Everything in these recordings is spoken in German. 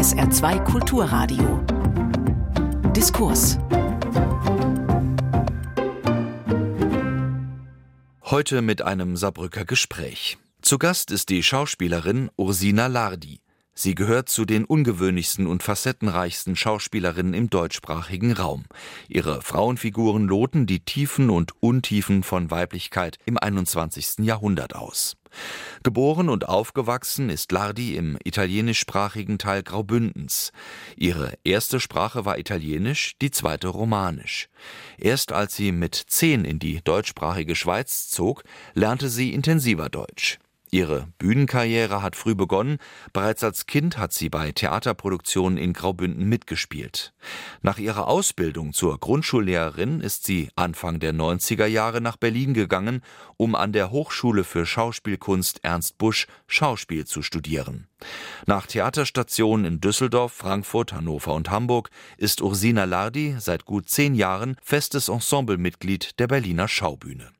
SR2 Kulturradio. Diskurs. Heute mit einem Saarbrücker Gespräch. Zu Gast ist die Schauspielerin Ursina Lardi. Sie gehört zu den ungewöhnlichsten und facettenreichsten Schauspielerinnen im deutschsprachigen Raum. Ihre Frauenfiguren loten die Tiefen und Untiefen von Weiblichkeit im 21. Jahrhundert aus. Geboren und aufgewachsen ist Lardi im italienischsprachigen Teil Graubündens. Ihre erste Sprache war Italienisch, die zweite Romanisch. Erst als sie mit zehn in die deutschsprachige Schweiz zog, lernte sie intensiver Deutsch. Ihre Bühnenkarriere hat früh begonnen. Bereits als Kind hat sie bei Theaterproduktionen in Graubünden mitgespielt. Nach ihrer Ausbildung zur Grundschullehrerin ist sie Anfang der 90er Jahre nach Berlin gegangen, um an der Hochschule für Schauspielkunst Ernst Busch Schauspiel zu studieren. Nach Theaterstationen in Düsseldorf, Frankfurt, Hannover und Hamburg ist Ursina Lardi seit gut zehn Jahren festes Ensemblemitglied der Berliner Schaubühne.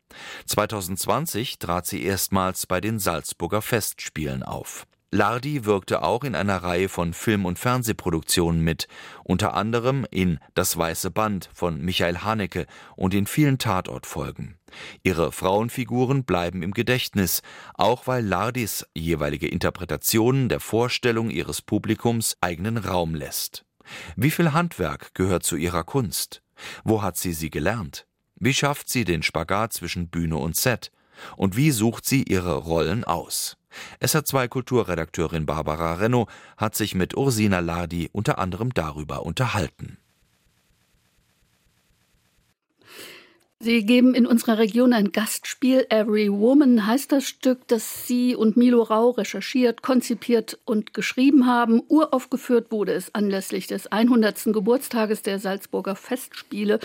2020 trat sie erstmals bei den Salzburger Festspielen auf. Lardi wirkte auch in einer Reihe von Film- und Fernsehproduktionen mit, unter anderem in Das Weiße Band von Michael Haneke und in vielen Tatortfolgen. Ihre Frauenfiguren bleiben im Gedächtnis, auch weil Lardis jeweilige Interpretationen der Vorstellung ihres Publikums eigenen Raum lässt. Wie viel Handwerk gehört zu ihrer Kunst? Wo hat sie sie gelernt? Wie schafft sie den Spagat zwischen Bühne und Set? Und wie sucht sie ihre Rollen aus? SR2 Kulturredakteurin Barbara Renno hat sich mit Ursina Lardi unter anderem darüber unterhalten. Sie geben in unserer Region ein Gastspiel. Every Woman heißt das Stück, das Sie und Milo Rau recherchiert, konzipiert und geschrieben haben. Uraufgeführt wurde es anlässlich des 100. Geburtstages der Salzburger Festspiele.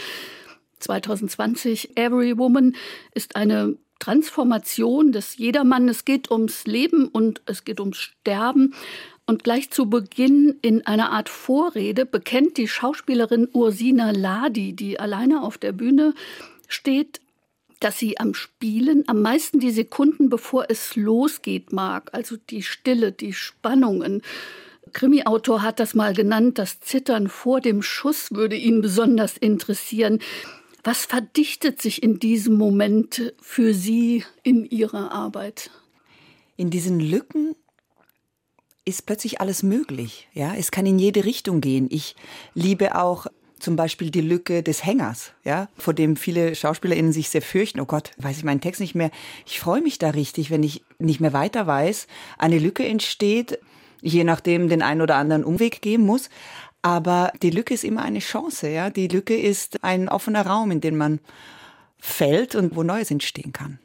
2020. Every Woman ist eine Transformation des Jedermann. Es geht ums Leben und es geht ums Sterben. Und gleich zu Beginn in einer Art Vorrede bekennt die Schauspielerin Ursina Ladi, die alleine auf der Bühne steht, dass sie am Spielen am meisten die Sekunden, bevor es losgeht, mag. Also die Stille, die Spannungen. Krimi-Autor hat das mal genannt, das Zittern vor dem Schuss würde ihn besonders interessieren. Was verdichtet sich in diesem Moment für Sie in Ihrer Arbeit? In diesen Lücken ist plötzlich alles möglich. Ja, es kann in jede Richtung gehen. Ich liebe auch zum Beispiel die Lücke des Hängers, ja, vor dem viele SchauspielerInnen sich sehr fürchten. Oh Gott, weiß ich meinen Text nicht mehr. Ich freue mich da richtig, wenn ich nicht mehr weiter weiß. Eine Lücke entsteht, je nachdem den einen oder anderen Umweg gehen muss. Aber die Lücke ist immer eine Chance, ja. Die Lücke ist ein offener Raum, in den man fällt und wo Neues entstehen kann.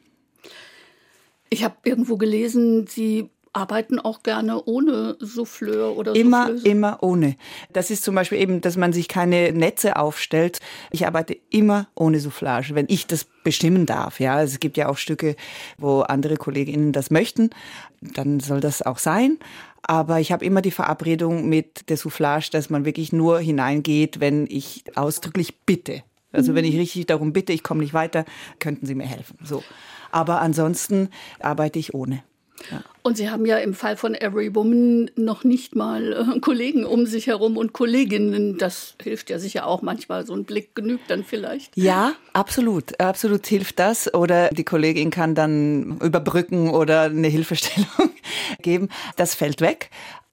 Ich habe irgendwo gelesen, Sie arbeiten auch gerne ohne Souffleur oder Immer, Soufflöse. immer ohne. Das ist zum Beispiel eben, dass man sich keine Netze aufstellt. Ich arbeite immer ohne Soufflage, wenn ich das bestimmen darf. Ja, es gibt ja auch Stücke, wo andere KollegInnen das möchten. Dann soll das auch sein. Aber ich habe immer die Verabredung mit der Soufflage, dass man wirklich nur hineingeht, wenn ich ausdrücklich bitte. Also wenn ich richtig darum bitte, ich komme nicht weiter, könnten Sie mir helfen. So. Aber ansonsten arbeite ich ohne. Ja. Und Sie haben ja im Fall von Every Woman noch nicht mal äh, Kollegen um sich herum und Kolleginnen. Das hilft ja sicher auch manchmal. So ein Blick genügt dann vielleicht. Ja, absolut. Absolut hilft das. Oder die Kollegin kann dann überbrücken oder eine Hilfestellung geben. Das fällt weg.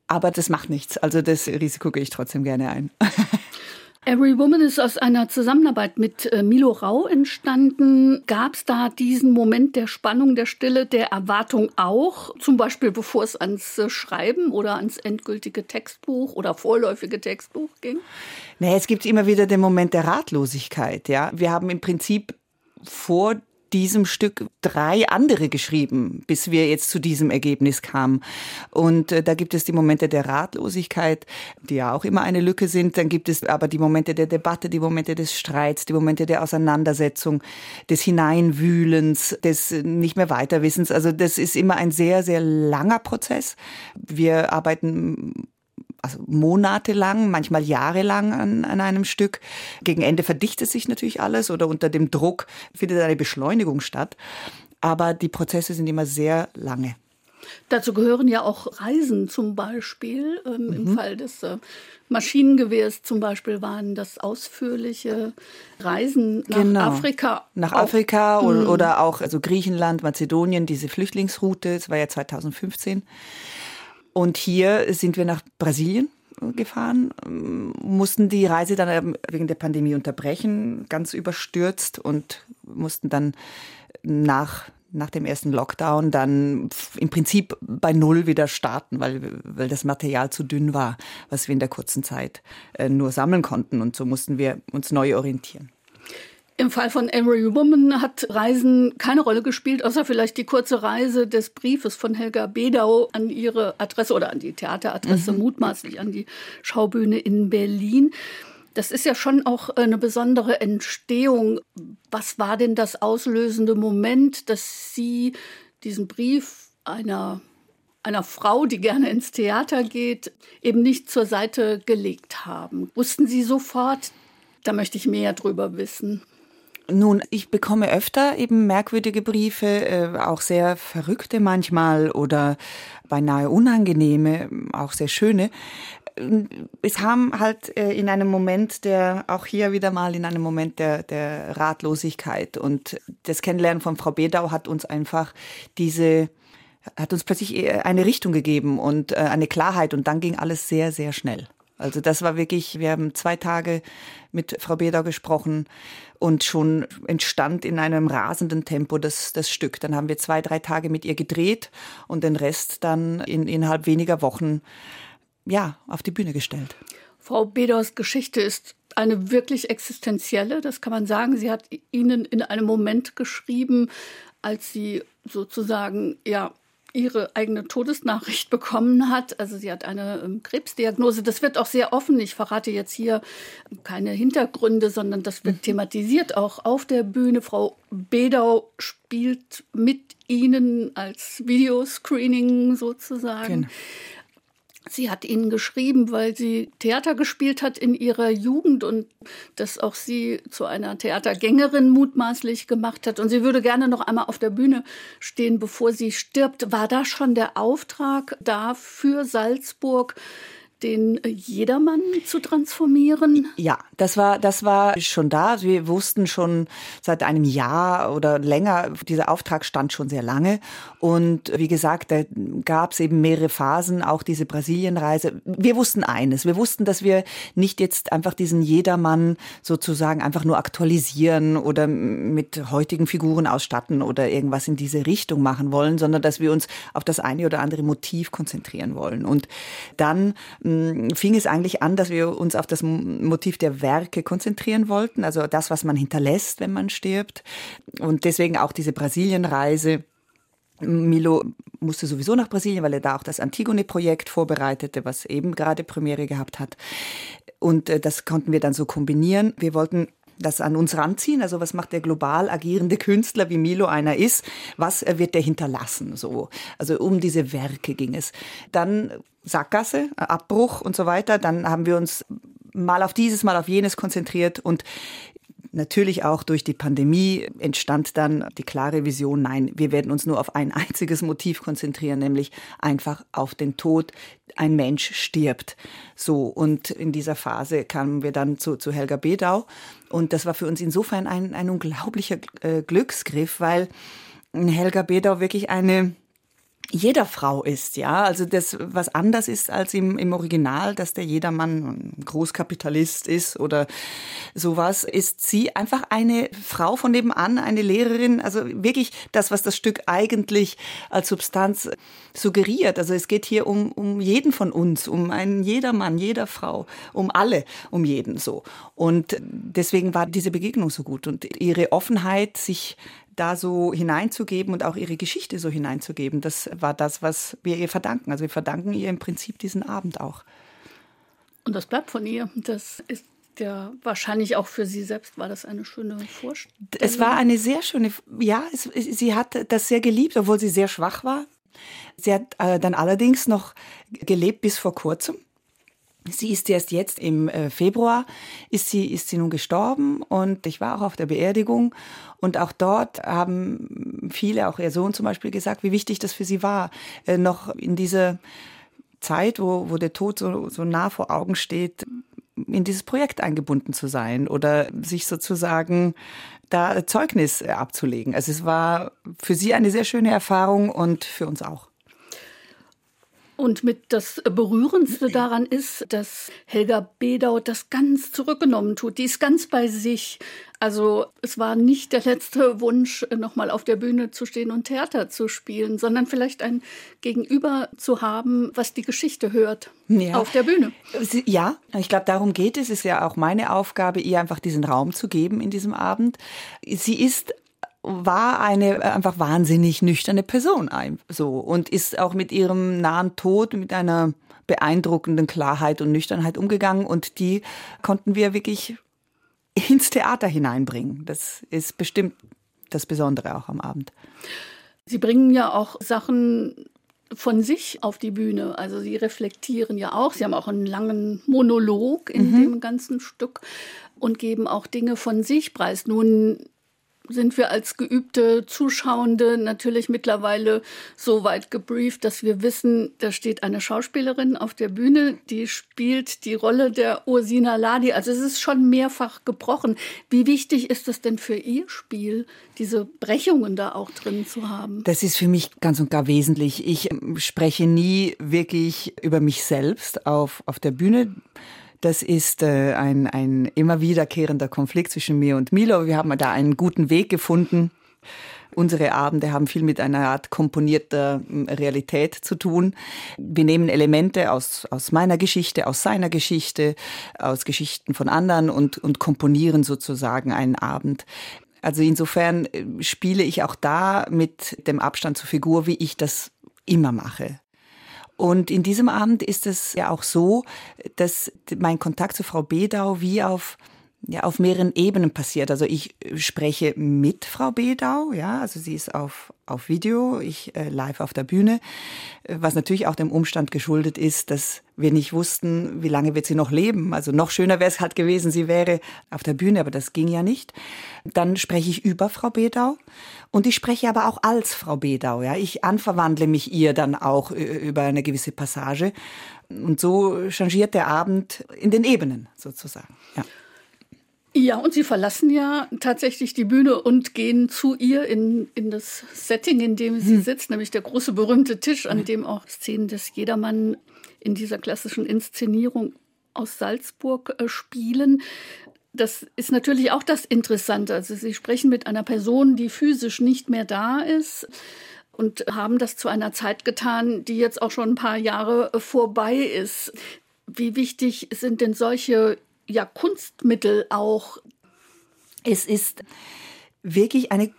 Aber das macht nichts. Also das Risiko gehe ich trotzdem gerne ein. Every Woman ist aus einer Zusammenarbeit mit äh, Milo Rau entstanden. Gab es da diesen Moment der Spannung, der Stille, der Erwartung auch? Zum Beispiel bevor es ans äh, Schreiben oder ans endgültige Textbuch oder vorläufige Textbuch ging? Nee, es gibt immer wieder den Moment der Ratlosigkeit. Ja, wir haben im Prinzip vor diesem Stück drei andere geschrieben, bis wir jetzt zu diesem Ergebnis kamen. Und äh, da gibt es die Momente der Ratlosigkeit, die ja auch immer eine Lücke sind. Dann gibt es aber die Momente der Debatte, die Momente des Streits, die Momente der Auseinandersetzung, des Hineinwühlens, des nicht mehr Weiterwissens. Also das ist immer ein sehr, sehr langer Prozess. Wir arbeiten also monatelang, manchmal jahrelang an, an einem Stück. Gegen Ende verdichtet sich natürlich alles oder unter dem Druck findet eine Beschleunigung statt. Aber die Prozesse sind immer sehr lange. Dazu gehören ja auch Reisen zum Beispiel. Ähm, mhm. Im Fall des äh, Maschinengewehrs zum Beispiel waren das ausführliche Reisen nach genau. Afrika. Nach auch. Afrika mhm. oder auch also Griechenland, Mazedonien, diese Flüchtlingsroute, das war ja 2015. Und hier sind wir nach Brasilien gefahren, mussten die Reise dann wegen der Pandemie unterbrechen, ganz überstürzt und mussten dann nach nach dem ersten Lockdown dann im Prinzip bei Null wieder starten, weil, weil das Material zu dünn war, was wir in der kurzen Zeit äh, nur sammeln konnten. Und so mussten wir uns neu orientieren. Im Fall von Every Woman hat Reisen keine Rolle gespielt, außer vielleicht die kurze Reise des Briefes von Helga Bedau an ihre Adresse oder an die Theateradresse, mhm. mutmaßlich an die Schaubühne in Berlin. Das ist ja schon auch eine besondere Entstehung. Was war denn das auslösende Moment, dass Sie diesen Brief einer, einer Frau, die gerne ins Theater geht, eben nicht zur Seite gelegt haben? Wussten Sie sofort, da möchte ich mehr drüber wissen? Nun, ich bekomme öfter eben merkwürdige Briefe, äh, auch sehr verrückte manchmal oder beinahe unangenehme, auch sehr schöne es kam halt äh, in einem Moment der, auch hier wieder mal in einem Moment der, der Ratlosigkeit. Und das Kennenlernen von Frau Bedau hat uns einfach diese, hat uns plötzlich äh, eine Richtung gegeben und eine Klarheit. Und dann ging alles sehr, sehr schnell. Also das war wirklich, wir haben zwei Tage mit Frau Bedau gesprochen und schon entstand in einem rasenden Tempo das, das Stück. Dann haben wir zwei, drei Tage mit ihr gedreht und den Rest dann in, innerhalb weniger Wochen ja, auf die Bühne gestellt. Frau Bedors Geschichte ist eine wirklich existenzielle, das kann man sagen. Sie hat Ihnen in einem Moment geschrieben, als sie sozusagen, ja, ihre eigene Todesnachricht bekommen hat. Also sie hat eine ähm, Krebsdiagnose. Das wird auch sehr offen. Ich verrate jetzt hier keine Hintergründe, sondern das wird mhm. thematisiert auch auf der Bühne. Frau Bedau spielt mit Ihnen als Videoscreening sozusagen. Genau. Sie hat ihnen geschrieben, weil sie Theater gespielt hat in ihrer Jugend und das auch sie zu einer Theatergängerin mutmaßlich gemacht hat. Und sie würde gerne noch einmal auf der Bühne stehen, bevor sie stirbt. War da schon der Auftrag da für Salzburg? Den Jedermann zu transformieren? Ja, das war, das war schon da. Wir wussten schon seit einem Jahr oder länger, dieser Auftrag stand schon sehr lange. Und wie gesagt, da gab es eben mehrere Phasen, auch diese Brasilienreise. Wir wussten eines. Wir wussten, dass wir nicht jetzt einfach diesen Jedermann sozusagen einfach nur aktualisieren oder mit heutigen Figuren ausstatten oder irgendwas in diese Richtung machen wollen, sondern dass wir uns auf das eine oder andere Motiv konzentrieren wollen. Und dann fing es eigentlich an, dass wir uns auf das Motiv der Werke konzentrieren wollten, also das, was man hinterlässt, wenn man stirbt. Und deswegen auch diese Brasilienreise. Milo musste sowieso nach Brasilien, weil er da auch das Antigone-Projekt vorbereitete, was eben gerade Premiere gehabt hat. Und äh, das konnten wir dann so kombinieren. Wir wollten das an uns ranziehen. Also was macht der global agierende Künstler, wie Milo einer ist? Was wird der hinterlassen? So, also um diese Werke ging es. Dann Sackgasse, Abbruch und so weiter. Dann haben wir uns mal auf dieses, mal auf jenes konzentriert und Natürlich auch durch die Pandemie entstand dann die klare Vision, nein, wir werden uns nur auf ein einziges Motiv konzentrieren, nämlich einfach auf den Tod. Ein Mensch stirbt. So, und in dieser Phase kamen wir dann zu, zu Helga Bedau. Und das war für uns insofern ein, ein unglaublicher äh, Glücksgriff, weil Helga Bedau wirklich eine jeder Frau ist, ja. Also das, was anders ist als im, im Original, dass der Jedermann Großkapitalist ist oder sowas, ist sie einfach eine Frau von nebenan, eine Lehrerin. Also wirklich das, was das Stück eigentlich als Substanz suggeriert. Also es geht hier um, um jeden von uns, um einen Jedermann, jeder Frau, um alle, um jeden so. Und deswegen war diese Begegnung so gut und ihre Offenheit, sich da so hineinzugeben und auch ihre Geschichte so hineinzugeben. Das war das, was wir ihr verdanken. Also wir verdanken ihr im Prinzip diesen Abend auch. Und das bleibt von ihr. Das ist ja wahrscheinlich auch für sie selbst war das eine schöne Vorstellung. Es war eine sehr schöne, ja, es, sie hat das sehr geliebt, obwohl sie sehr schwach war. Sie hat äh, dann allerdings noch gelebt bis vor kurzem Sie ist erst jetzt im äh, Februar, ist sie, ist sie nun gestorben und ich war auch auf der Beerdigung und auch dort haben viele, auch ihr Sohn zum Beispiel, gesagt, wie wichtig das für sie war, äh, noch in diese Zeit, wo, wo der Tod so, so nah vor Augen steht, in dieses Projekt eingebunden zu sein oder sich sozusagen da Zeugnis abzulegen. Also es war für sie eine sehr schöne Erfahrung und für uns auch. Und mit das Berührendste daran ist, dass Helga Bedau das ganz zurückgenommen tut. Die ist ganz bei sich. Also es war nicht der letzte Wunsch, nochmal auf der Bühne zu stehen und Theater zu spielen, sondern vielleicht ein Gegenüber zu haben, was die Geschichte hört ja. auf der Bühne. Ja, ich glaube, darum geht es. Es ist ja auch meine Aufgabe, ihr einfach diesen Raum zu geben in diesem Abend. Sie ist war eine einfach wahnsinnig nüchterne Person so und ist auch mit ihrem nahen Tod mit einer beeindruckenden Klarheit und Nüchternheit umgegangen und die konnten wir wirklich ins Theater hineinbringen. Das ist bestimmt das Besondere auch am Abend. Sie bringen ja auch Sachen von sich auf die Bühne. Also sie reflektieren ja auch. Sie haben auch einen langen Monolog in mhm. dem ganzen Stück und geben auch Dinge von sich preis. Nun sind wir als geübte Zuschauende natürlich mittlerweile so weit gebrieft, dass wir wissen, da steht eine Schauspielerin auf der Bühne, die spielt die Rolle der Ursina Ladi. Also es ist schon mehrfach gebrochen. Wie wichtig ist es denn für Ihr Spiel, diese Brechungen da auch drin zu haben? Das ist für mich ganz und gar wesentlich. Ich spreche nie wirklich über mich selbst auf, auf der Bühne. Das ist äh, ein, ein immer wiederkehrender Konflikt zwischen mir und Milo. Wir haben da einen guten Weg gefunden. Unsere Abende haben viel mit einer Art komponierter hm, Realität zu tun. Wir nehmen Elemente aus, aus meiner Geschichte, aus seiner Geschichte, aus Geschichten von anderen und, und komponieren sozusagen einen Abend. Also insofern äh, spiele ich auch da mit dem Abstand zur Figur, wie ich das immer mache. Und in diesem Abend ist es ja auch so, dass mein Kontakt zu Frau Bedau wie auf ja, auf mehreren Ebenen passiert. Also ich spreche mit Frau Bedau, ja, also sie ist auf, auf Video, ich äh, live auf der Bühne, was natürlich auch dem Umstand geschuldet ist, dass wir nicht wussten, wie lange wird sie noch leben. Also noch schöner wäre es halt gewesen, sie wäre auf der Bühne, aber das ging ja nicht. Dann spreche ich über Frau Bedau und ich spreche aber auch als Frau Bedau, ja. Ich anverwandle mich ihr dann auch äh, über eine gewisse Passage und so changiert der Abend in den Ebenen sozusagen, ja. Ja, und Sie verlassen ja tatsächlich die Bühne und gehen zu ihr in, in das Setting, in dem sie hm. sitzt, nämlich der große berühmte Tisch, an dem auch Szenen des Jedermann in dieser klassischen Inszenierung aus Salzburg äh, spielen. Das ist natürlich auch das Interessante. Also Sie sprechen mit einer Person, die physisch nicht mehr da ist und haben das zu einer Zeit getan, die jetzt auch schon ein paar Jahre äh, vorbei ist. Wie wichtig sind denn solche ja Kunstmittel auch. Es ist wirklich eine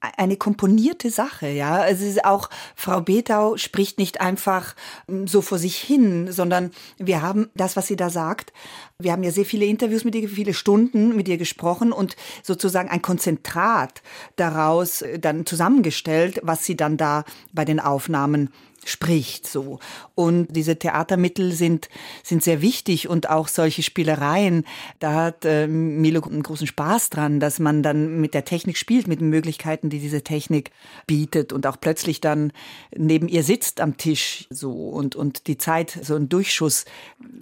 eine komponierte Sache, ja. Es ist auch, Frau Betau spricht nicht einfach hm, so vor sich hin, sondern wir haben das, was sie da sagt. Wir haben ja sehr viele Interviews mit ihr, viele Stunden mit ihr gesprochen und sozusagen ein Konzentrat daraus äh, dann zusammengestellt, was sie dann da bei den Aufnahmen spricht so. Und diese Theatermittel sind, sind sehr wichtig und auch solche Spielereien, da hat äh, Milo einen großen Spaß dran, dass man dann mit der Technik spielt, mit den Möglichkeiten, die diese Technik bietet und auch plötzlich dann neben ihr sitzt am Tisch so und, und die Zeit so einen Durchschuss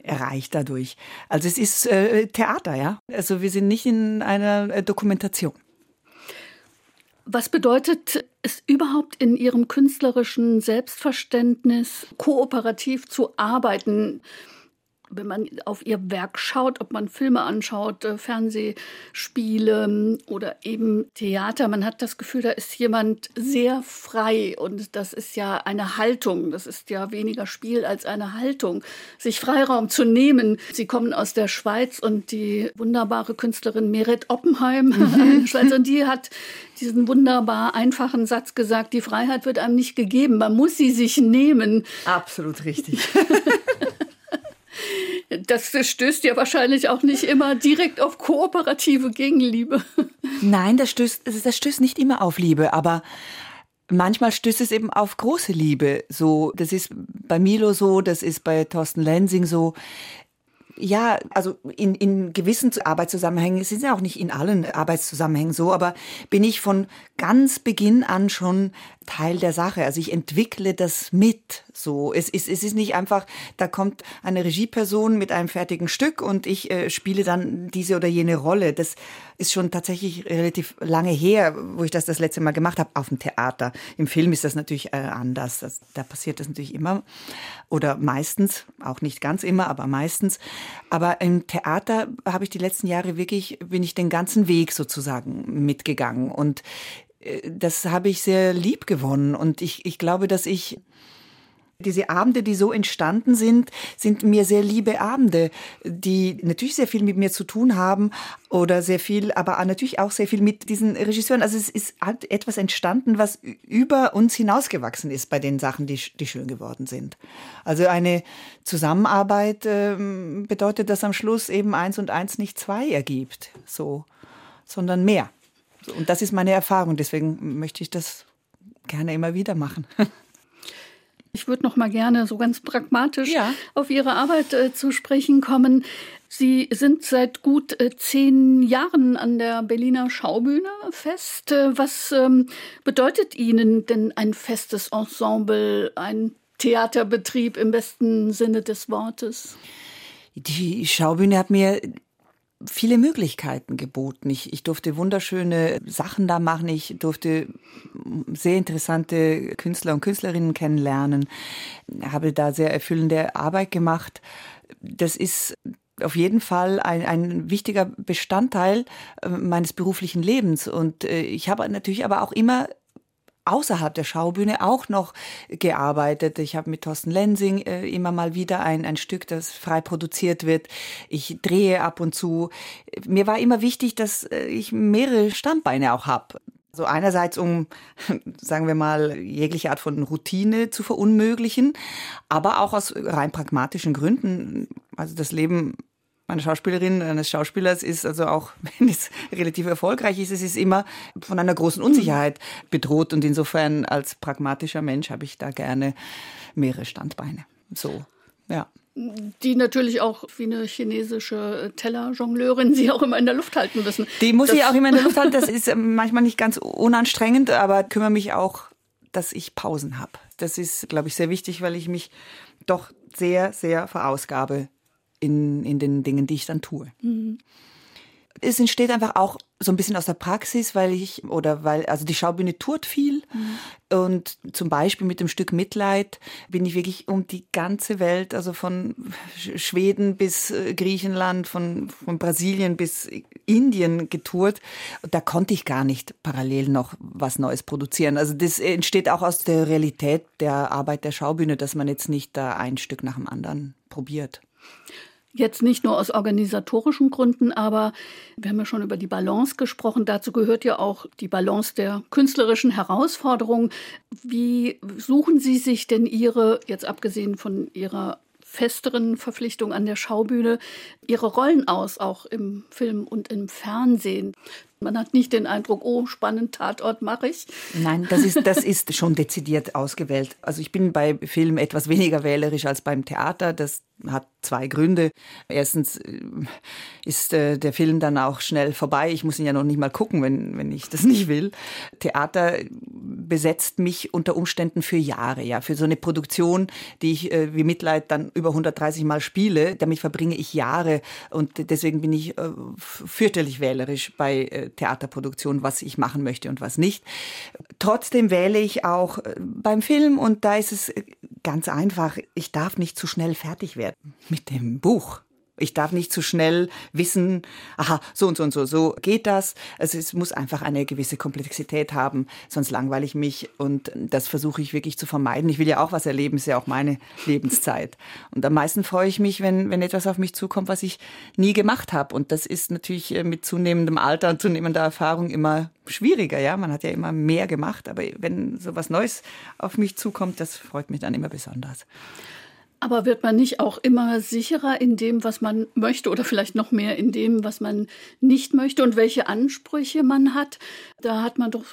erreicht dadurch. Also es ist äh, Theater, ja. Also wir sind nicht in einer äh, Dokumentation. Was bedeutet es überhaupt in Ihrem künstlerischen Selbstverständnis, kooperativ zu arbeiten? Wenn man auf ihr Werk schaut, ob man Filme anschaut, äh, Fernsehspiele oder eben Theater, man hat das Gefühl, da ist jemand sehr frei und das ist ja eine Haltung, das ist ja weniger Spiel als eine Haltung, sich Freiraum zu nehmen. Sie kommen aus der Schweiz und die wunderbare Künstlerin Meret Oppenheim, mhm. und die hat diesen wunderbar einfachen Satz gesagt, die Freiheit wird einem nicht gegeben, man muss sie sich nehmen. Absolut richtig. Das stößt ja wahrscheinlich auch nicht immer direkt auf kooperative Gegenliebe. Nein, das stößt, das stößt nicht immer auf Liebe, aber manchmal stößt es eben auf große Liebe. So, das ist bei Milo so, das ist bei Thorsten Lensing so. Ja, also in, in gewissen Arbeitszusammenhängen, es ist ja auch nicht in allen Arbeitszusammenhängen so, aber bin ich von ganz Beginn an schon Teil der Sache. Also ich entwickle das mit. So, es ist es ist nicht einfach, da kommt eine Regieperson mit einem fertigen Stück und ich äh, spiele dann diese oder jene Rolle. Das ist schon tatsächlich relativ lange her, wo ich das das letzte Mal gemacht habe auf dem Theater. Im Film ist das natürlich äh, anders. Das, da passiert das natürlich immer oder meistens, auch nicht ganz immer, aber meistens. Aber im Theater habe ich die letzten Jahre wirklich bin ich den ganzen Weg sozusagen mitgegangen und das habe ich sehr lieb gewonnen. Und ich, ich glaube, dass ich diese Abende, die so entstanden sind, sind mir sehr liebe Abende, die natürlich sehr viel mit mir zu tun haben oder sehr viel, aber natürlich auch sehr viel mit diesen Regisseuren. Also es ist halt etwas entstanden, was über uns hinausgewachsen ist bei den Sachen, die, die schön geworden sind. Also eine Zusammenarbeit äh, bedeutet, dass am Schluss eben eins und eins nicht zwei ergibt, so, sondern mehr. Und das ist meine Erfahrung. Deswegen möchte ich das gerne immer wieder machen. Ich würde noch mal gerne so ganz pragmatisch ja. auf Ihre Arbeit äh, zu sprechen kommen. Sie sind seit gut äh, zehn Jahren an der Berliner Schaubühne fest. Äh, was ähm, bedeutet Ihnen denn ein festes Ensemble, ein Theaterbetrieb im besten Sinne des Wortes? Die Schaubühne hat mir viele Möglichkeiten geboten. Ich, ich durfte wunderschöne Sachen da machen. Ich durfte sehr interessante Künstler und Künstlerinnen kennenlernen. Habe da sehr erfüllende Arbeit gemacht. Das ist auf jeden Fall ein, ein wichtiger Bestandteil äh, meines beruflichen Lebens. Und äh, ich habe natürlich aber auch immer außerhalb der Schaubühne auch noch gearbeitet. Ich habe mit Thorsten Lensing äh, immer mal wieder ein, ein Stück, das frei produziert wird. Ich drehe ab und zu. Mir war immer wichtig, dass äh, ich mehrere Standbeine auch habe. So einerseits, um, sagen wir mal, jegliche Art von Routine zu verunmöglichen, aber auch aus rein pragmatischen Gründen. Also das Leben eine Schauspielerin, eines Schauspielers ist also auch, wenn es relativ erfolgreich ist, es ist immer von einer großen Unsicherheit bedroht und insofern als pragmatischer Mensch habe ich da gerne mehrere Standbeine. So, ja die natürlich auch wie eine chinesische Tellerjongleurin sie auch immer in der Luft halten müssen. Die muss das ich auch immer in der Luft halten. Das ist manchmal nicht ganz unanstrengend, aber kümmere mich auch, dass ich Pausen habe. Das ist, glaube ich, sehr wichtig, weil ich mich doch sehr, sehr verausgabe in, in den Dingen, die ich dann tue. Mhm. Es entsteht einfach auch so ein bisschen aus der Praxis, weil ich, oder weil, also die Schaubühne tourt viel. Mhm. Und zum Beispiel mit dem Stück Mitleid bin ich wirklich um die ganze Welt, also von Schweden bis äh, Griechenland, von, von Brasilien bis Indien getourt. Und da konnte ich gar nicht parallel noch was Neues produzieren. Also das entsteht auch aus der Realität der Arbeit der Schaubühne, dass man jetzt nicht da ein Stück nach dem anderen probiert. Jetzt nicht nur aus organisatorischen Gründen, aber wir haben ja schon über die Balance gesprochen. Dazu gehört ja auch die Balance der künstlerischen Herausforderungen. Wie suchen Sie sich denn Ihre, jetzt abgesehen von Ihrer festeren Verpflichtung an der Schaubühne, Ihre Rollen aus, auch im Film und im Fernsehen? Man hat nicht den Eindruck, oh, spannend, Tatort mache ich. Nein, das ist, das ist schon dezidiert ausgewählt. Also ich bin bei Film etwas weniger wählerisch als beim Theater. Das hat zwei Gründe. Erstens äh, ist äh, der Film dann auch schnell vorbei. Ich muss ihn ja noch nicht mal gucken, wenn, wenn ich das nicht will. Theater besetzt mich unter Umständen für Jahre, ja. Für so eine Produktion, die ich äh, wie Mitleid dann über 130 Mal spiele. Damit verbringe ich Jahre und deswegen bin ich fürchterlich wählerisch bei äh, Theaterproduktionen, was ich machen möchte und was nicht. Trotzdem wähle ich auch äh, beim Film und da ist es ganz einfach. Ich darf nicht zu schnell fertig werden mit dem Buch. Ich darf nicht zu schnell wissen, aha, so und so und so, so geht das. Also es muss einfach eine gewisse Komplexität haben, sonst langweile ich mich und das versuche ich wirklich zu vermeiden. Ich will ja auch was erleben, ist ja auch meine Lebenszeit. Und am meisten freue ich mich, wenn, wenn etwas auf mich zukommt, was ich nie gemacht habe. Und das ist natürlich äh, mit zunehmendem Alter und zunehmender Erfahrung immer schwieriger, ja. Man hat ja immer mehr gemacht, aber wenn so was Neues auf mich zukommt, das freut mich dann immer besonders. Aber wird man nicht auch immer sicherer in dem, was man möchte oder vielleicht noch mehr in dem, was man nicht möchte und welche Ansprüche man hat? Da hat man doch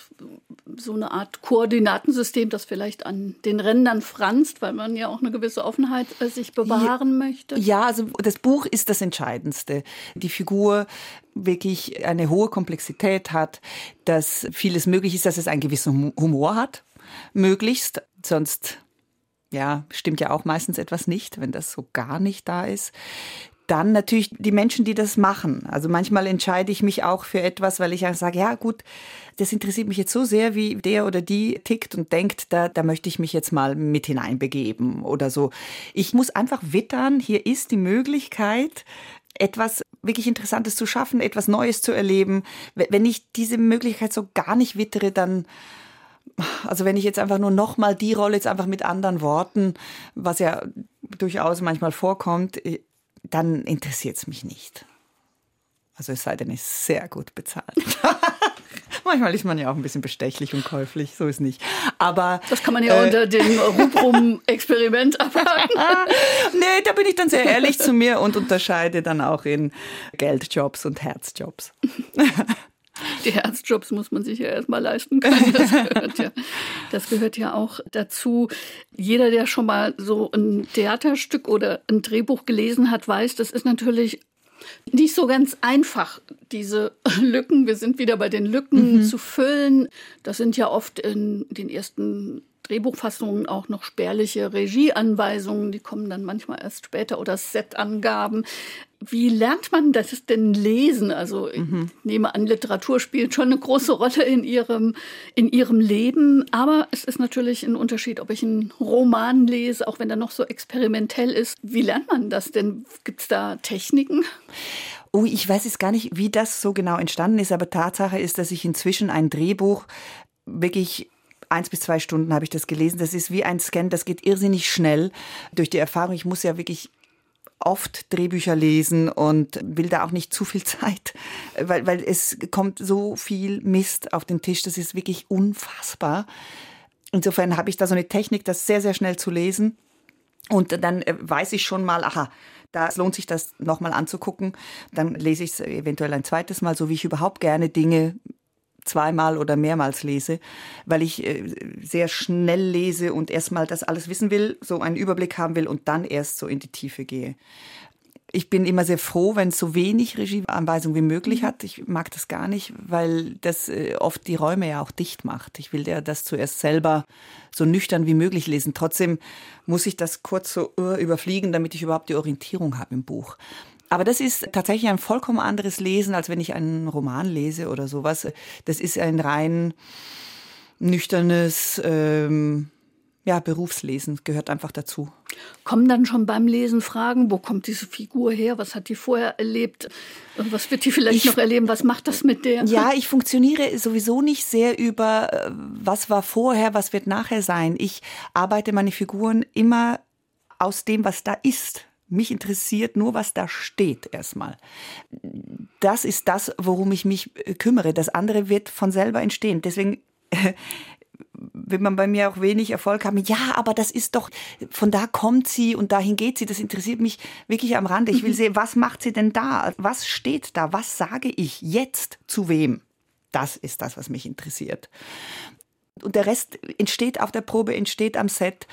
so eine Art Koordinatensystem, das vielleicht an den Rändern franzt, weil man ja auch eine gewisse Offenheit äh, sich bewahren ja, möchte. Ja, also das Buch ist das Entscheidendste. Die Figur wirklich eine hohe Komplexität hat, dass vieles möglich ist, dass es einen gewissen Humor hat, möglichst, sonst ja, stimmt ja auch meistens etwas nicht, wenn das so gar nicht da ist. Dann natürlich die Menschen, die das machen. Also manchmal entscheide ich mich auch für etwas, weil ich sage, ja gut, das interessiert mich jetzt so sehr, wie der oder die tickt und denkt, da, da möchte ich mich jetzt mal mit hineinbegeben oder so. Ich muss einfach wittern, hier ist die Möglichkeit, etwas wirklich Interessantes zu schaffen, etwas Neues zu erleben. Wenn ich diese Möglichkeit so gar nicht wittere, dann also wenn ich jetzt einfach nur nochmal die Rolle jetzt einfach mit anderen Worten, was ja durchaus manchmal vorkommt, äh, dann interessiert es mich nicht. Also es sei denn, es ist sehr gut bezahlt. Manchmal ist man ja auch ein bisschen bestechlich und käuflich, so ist nicht. Aber das kann man ja äh, unter dem Rubrum-Experiment abhaken. nee, da bin ich dann sehr ehrlich zu mir und unterscheide dann auch in Geldjobs und Herzjobs. Die Herzjobs muss man sich ja erstmal leisten können. Das gehört, ja, das gehört ja auch dazu. Jeder, der schon mal so ein Theaterstück oder ein Drehbuch gelesen hat, weiß, das ist natürlich nicht so ganz einfach, diese Lücken, wir sind wieder bei den Lücken mhm. zu füllen. Das sind ja oft in den ersten Drehbuchfassungen auch noch spärliche Regieanweisungen, die kommen dann manchmal erst später oder Setangaben. Wie lernt man das denn lesen? Also ich mhm. nehme an, Literatur spielt schon eine große Rolle in ihrem, in ihrem Leben. Aber es ist natürlich ein Unterschied, ob ich einen Roman lese, auch wenn er noch so experimentell ist. Wie lernt man das denn? Gibt es da Techniken? Oh, ich weiß jetzt gar nicht, wie das so genau entstanden ist, aber Tatsache ist, dass ich inzwischen ein Drehbuch wirklich eins bis zwei Stunden habe ich das gelesen. Das ist wie ein Scan, das geht irrsinnig schnell durch die Erfahrung. Ich muss ja wirklich oft Drehbücher lesen und will da auch nicht zu viel Zeit, weil, weil es kommt so viel Mist auf den Tisch, das ist wirklich unfassbar. Insofern habe ich da so eine Technik, das sehr, sehr schnell zu lesen. Und dann äh, weiß ich schon mal, aha, da lohnt sich das nochmal anzugucken. Dann lese ich es eventuell ein zweites Mal, so wie ich überhaupt gerne Dinge zweimal oder mehrmals lese, weil ich äh, sehr schnell lese und erstmal das alles wissen will, so einen Überblick haben will und dann erst so in die Tiefe gehe. Ich bin immer sehr froh, wenn es so wenig Regieanweisung wie möglich mhm. hat. Ich mag das gar nicht, weil das äh, oft die Räume ja auch dicht macht. Ich will ja das zuerst selber so nüchtern wie möglich lesen. Trotzdem muss ich das kurz so uh, überfliegen, damit ich überhaupt die Orientierung habe im Buch. Aber das ist tatsächlich ein vollkommen anderes Lesen, als wenn ich einen Roman lese oder sowas. Das ist ein rein nüchternes ähm, ja, Berufslesen, gehört einfach dazu. Kommen dann schon beim Lesen Fragen, wo kommt diese Figur her? Was hat die vorher erlebt? Was wird die vielleicht ich, noch erleben? Was macht das mit der? Ja, ich funktioniere sowieso nicht sehr über, äh, was war vorher, was wird nachher sein. Ich arbeite meine Figuren immer aus dem, was da ist. Mich interessiert nur, was da steht erstmal. Das ist das, worum ich mich äh, kümmere. Das andere wird von selber entstehen. Deswegen äh, will man bei mir auch wenig Erfolg haben. Ja, aber das ist doch, von da kommt sie und dahin geht sie. Das interessiert mich wirklich am Rande. Ich will sehen, was macht sie denn da? Was steht da? Was sage ich jetzt zu wem? Das ist das, was mich interessiert. Und der Rest entsteht auf der Probe, entsteht am Set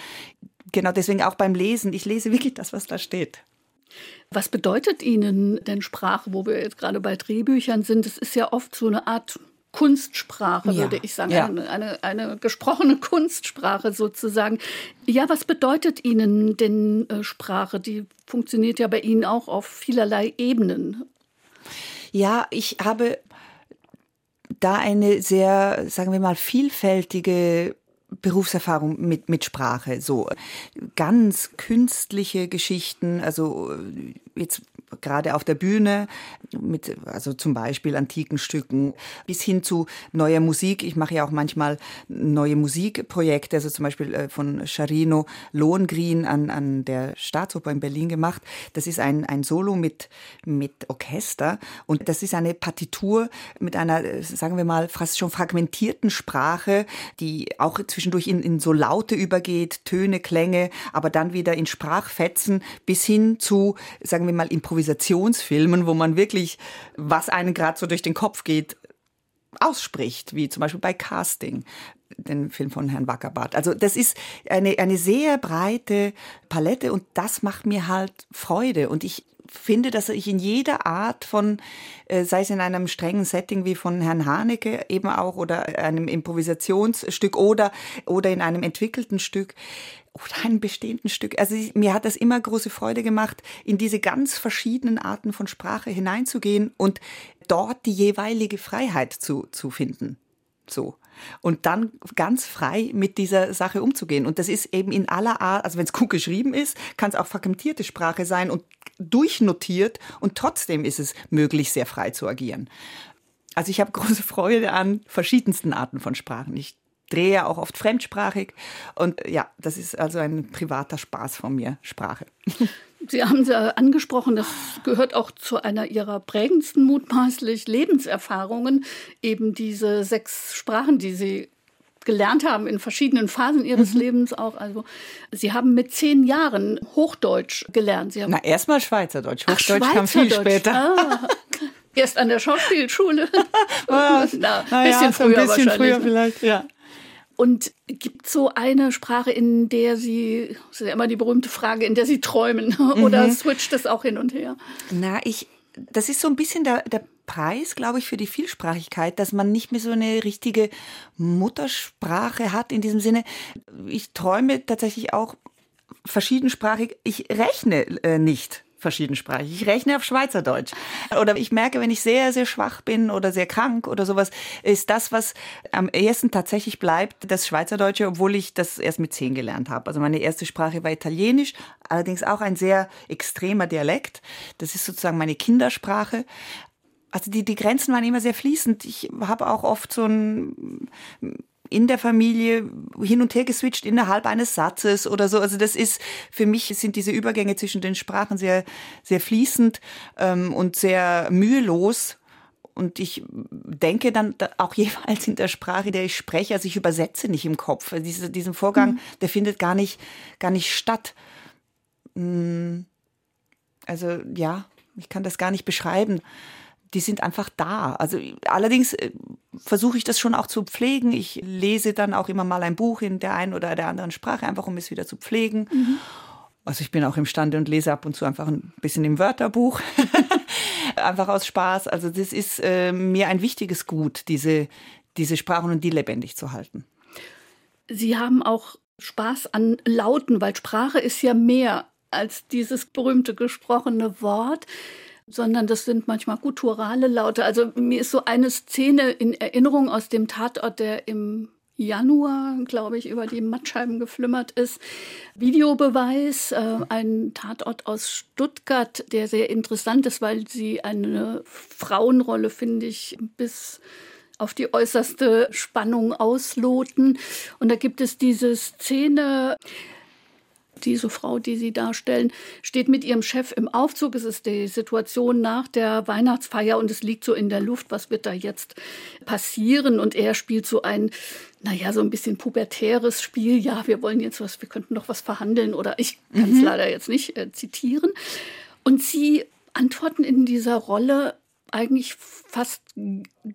genau deswegen auch beim Lesen. Ich lese wirklich das, was da steht. Was bedeutet Ihnen denn Sprache, wo wir jetzt gerade bei Drehbüchern sind? Es ist ja oft so eine Art Kunstsprache, ja, würde ich sagen, ja. eine, eine, eine, gesprochene Kunstsprache sozusagen. Ja, was bedeutet Ihnen denn äh, Sprache? Die funktioniert ja bei Ihnen auch auf vielerlei Ebenen. Ja, ich habe da eine sehr, sagen wir mal, vielfältige Berufserfahrung mit, mit Sprache, so. Ganz künstliche Geschichten, also jetzt gerade auf der Bühne, mit, also zum Beispiel antiken Stücken, bis hin zu neuer Musik. Ich mache ja auch manchmal neue Musikprojekte, also zum Beispiel äh, von Charino Lohengrin an, an der Staatsoper in Berlin gemacht. Das ist ein, ein Solo mit, mit Orchester und das ist eine Partitur mit einer, äh, sagen wir mal, fast schon fragmentierten Sprache, die auch zwischendurch in, in so Laute übergeht, Töne, Klänge, aber dann wieder in Sprachfetzen bis hin zu, sagen wir mal, Improvisationsfilmen, wo man wirklich, was einen gerade so durch den Kopf geht, ausspricht, wie zum Beispiel bei Casting, den Film von Herrn Wackerbart. Also das ist eine, eine sehr breite Palette und das macht mir halt Freude. Und ich finde, dass ich in jeder Art von, äh, sei es in einem strengen Setting wie von Herrn Haneke eben auch oder einem Improvisationsstück oder, oder in einem entwickelten Stück, oder einem bestehenden Stück. Also mir hat das immer große Freude gemacht, in diese ganz verschiedenen Arten von Sprache hineinzugehen und dort die jeweilige Freiheit zu, zu finden. So. Und dann ganz frei mit dieser Sache umzugehen. Und das ist eben in aller Art, also wenn es gut geschrieben ist, kann es auch fragmentierte Sprache sein und durchnotiert und trotzdem ist es möglich, sehr frei zu agieren. Also ich habe große Freude an verschiedensten Arten von Sprachen. Ich drehe ja auch oft fremdsprachig. Und ja, das ist also ein privater Spaß von mir, Sprache. Sie haben es angesprochen, das gehört auch zu einer Ihrer prägendsten mutmaßlich Lebenserfahrungen, eben diese sechs Sprachen, die Sie gelernt haben in verschiedenen Phasen ihres mhm. Lebens auch. Also Sie haben mit zehn Jahren Hochdeutsch gelernt. Sie haben Na, erstmal Schweizerdeutsch. Hochdeutsch Ach, kam viel später. Ah. Erst an der Schauspielschule. Na, Na, bisschen ja, früher ein bisschen früher vielleicht, ja. Und gibt so eine Sprache, in der Sie, das ist ja immer die berühmte Frage, in der Sie träumen? Oder mhm. switcht das auch hin und her? Na, ich, das ist so ein bisschen der, der Preis, glaube ich, für die Vielsprachigkeit, dass man nicht mehr so eine richtige Muttersprache hat in diesem Sinne. Ich träume tatsächlich auch verschiedensprachig. Ich rechne äh, nicht verschiedensprachig. Ich rechne auf Schweizerdeutsch. Oder ich merke, wenn ich sehr, sehr schwach bin oder sehr krank oder sowas, ist das, was am ersten tatsächlich bleibt, das Schweizerdeutsche, obwohl ich das erst mit zehn gelernt habe. Also meine erste Sprache war Italienisch, allerdings auch ein sehr extremer Dialekt. Das ist sozusagen meine Kindersprache also die, die Grenzen waren immer sehr fließend. Ich habe auch oft so ein in der Familie hin und her geswitcht innerhalb eines Satzes oder so. Also das ist, für mich sind diese Übergänge zwischen den Sprachen sehr, sehr fließend ähm, und sehr mühelos. Und ich denke dann auch jeweils in der Sprache, der ich spreche, also ich übersetze nicht im Kopf. Also diese, diesen Vorgang, mhm. der findet gar nicht, gar nicht statt. Mm, also ja, ich kann das gar nicht beschreiben die sind einfach da. Also allerdings äh, versuche ich das schon auch zu pflegen. Ich lese dann auch immer mal ein Buch in der einen oder der anderen Sprache, einfach um es wieder zu pflegen. Mhm. Also ich bin auch imstande und lese ab und zu einfach ein bisschen im Wörterbuch, einfach aus Spaß. Also das ist äh, mir ein wichtiges Gut, diese, diese Sprachen und die lebendig zu halten. Sie haben auch Spaß an Lauten, weil Sprache ist ja mehr als dieses berühmte gesprochene Wort sondern das sind manchmal gutturale Laute. Also mir ist so eine Szene in Erinnerung aus dem Tatort, der im Januar, glaube ich, über die Mattscheiben geflimmert ist. Videobeweis, äh, ein Tatort aus Stuttgart, der sehr interessant ist, weil sie eine Frauenrolle, finde ich, bis auf die äußerste Spannung ausloten. Und da gibt es diese Szene, diese Frau, die Sie darstellen, steht mit ihrem Chef im Aufzug. Es ist die Situation nach der Weihnachtsfeier und es liegt so in der Luft, was wird da jetzt passieren? Und er spielt so ein, naja, so ein bisschen pubertäres Spiel. Ja, wir wollen jetzt was, wir könnten noch was verhandeln oder ich kann es mhm. leider jetzt nicht äh, zitieren. Und Sie antworten in dieser Rolle eigentlich fast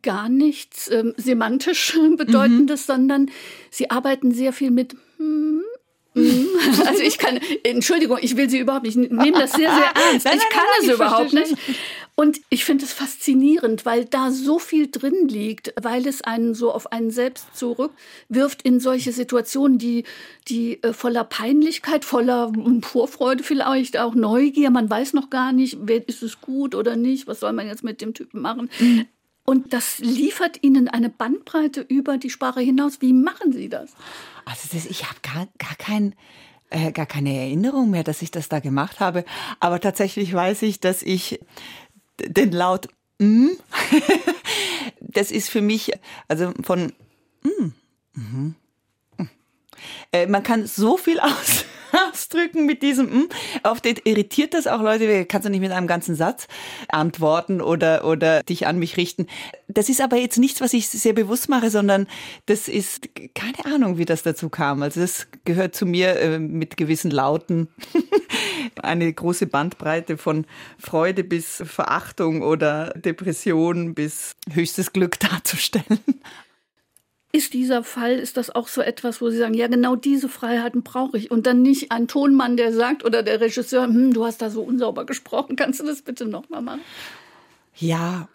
gar nichts ähm, semantisch Bedeutendes, mhm. sondern Sie arbeiten sehr viel mit hm, Mhm. Also ich kann, Entschuldigung, ich will Sie überhaupt nicht, ich nehme das sehr, sehr ernst. Nein, ich kann nein, es überhaupt nicht. Und ich finde es faszinierend, weil da so viel drin liegt, weil es einen so auf einen selbst zurückwirft in solche Situationen, die, die äh, voller Peinlichkeit, voller Vorfreude vielleicht, auch Neugier, man weiß noch gar nicht, ist es gut oder nicht, was soll man jetzt mit dem Typen machen. Mhm. Und das liefert Ihnen eine Bandbreite über die Sprache hinaus. Wie machen Sie das? Also das, ich habe gar, gar kein äh, gar keine Erinnerung mehr, dass ich das da gemacht habe. Aber tatsächlich weiß ich, dass ich den Laut mm, das ist für mich, also von mm, mm, äh, man kann so viel aus ausdrücken mit diesem mm. Oft irritiert das auch Leute, kannst du nicht mit einem ganzen Satz antworten oder, oder dich an mich richten. Das ist aber jetzt nichts, was ich sehr bewusst mache, sondern das ist keine Ahnung, wie das dazu kam. Also das gehört zu mir äh, mit gewissen Lauten. Eine große Bandbreite von Freude bis Verachtung oder Depression bis höchstes Glück darzustellen. Ist dieser Fall, ist das auch so etwas, wo Sie sagen, ja, genau diese Freiheiten brauche ich und dann nicht ein Tonmann, der sagt oder der Regisseur, hm, du hast da so unsauber gesprochen, kannst du das bitte nochmal machen? Ja,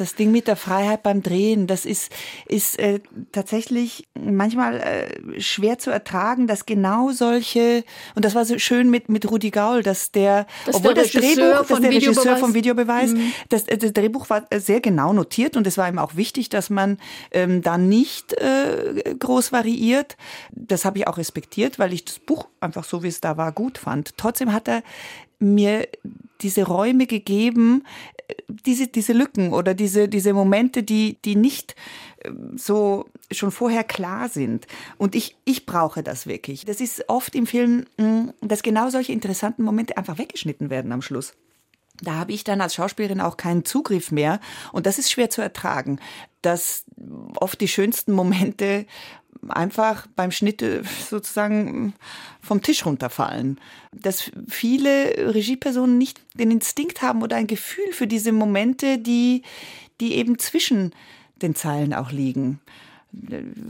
das Ding mit der Freiheit beim Drehen, das ist, ist äh, tatsächlich manchmal äh, schwer zu ertragen, dass genau solche, und das war so schön mit, mit Rudi Gaul, dass der, das obwohl der das Drehbuch, dass der Regisseur vom Videobeweis, mhm. das, äh, das Drehbuch war sehr genau notiert und es war ihm auch wichtig, dass man ähm, da nicht äh, groß variiert. Das habe ich auch respektiert, weil ich das Buch einfach so, wie es da war, gut fand. Trotzdem hat er mir diese Räume gegeben, diese, diese Lücken oder diese, diese Momente, die, die nicht ähm, so schon vorher klar sind. Und ich, ich brauche das wirklich. Das ist oft im Film, hm, dass genau solche interessanten Momente einfach weggeschnitten werden am Schluss. Da habe ich dann als Schauspielerin auch keinen Zugriff mehr. Und das ist schwer zu ertragen, dass oft die schönsten Momente einfach beim Schnitt äh, sozusagen vom Tisch runterfallen. Dass viele Regiepersonen nicht den Instinkt haben oder ein Gefühl für diese Momente, die, die eben zwischen den Zeilen auch liegen.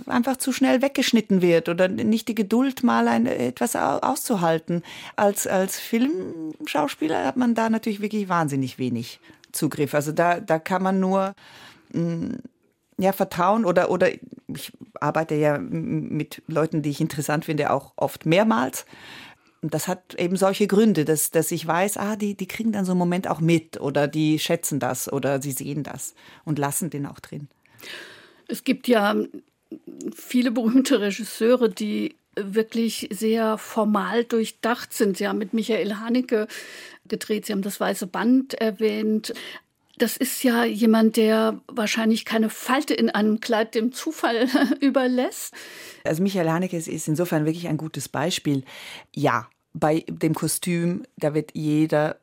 Einfach zu schnell weggeschnitten wird oder nicht die Geduld, mal ein, etwas auszuhalten. Als, als Filmschauspieler hat man da natürlich wirklich wahnsinnig wenig Zugriff. Also da, da kann man nur mm, ja, Vertrauen oder, oder ich arbeite ja mit Leuten, die ich interessant finde, auch oft mehrmals. Und das hat eben solche Gründe, dass, dass ich weiß, ah, die, die kriegen dann so einen Moment auch mit oder die schätzen das oder sie sehen das und lassen den auch drin. Es gibt ja viele berühmte Regisseure, die wirklich sehr formal durchdacht sind. Sie haben mit Michael Haneke gedreht, Sie haben das Weiße Band erwähnt. Das ist ja jemand, der wahrscheinlich keine Falte in einem Kleid dem Zufall überlässt. Also Michael Haneke ist insofern wirklich ein gutes Beispiel. Ja, bei dem Kostüm, da wird jeder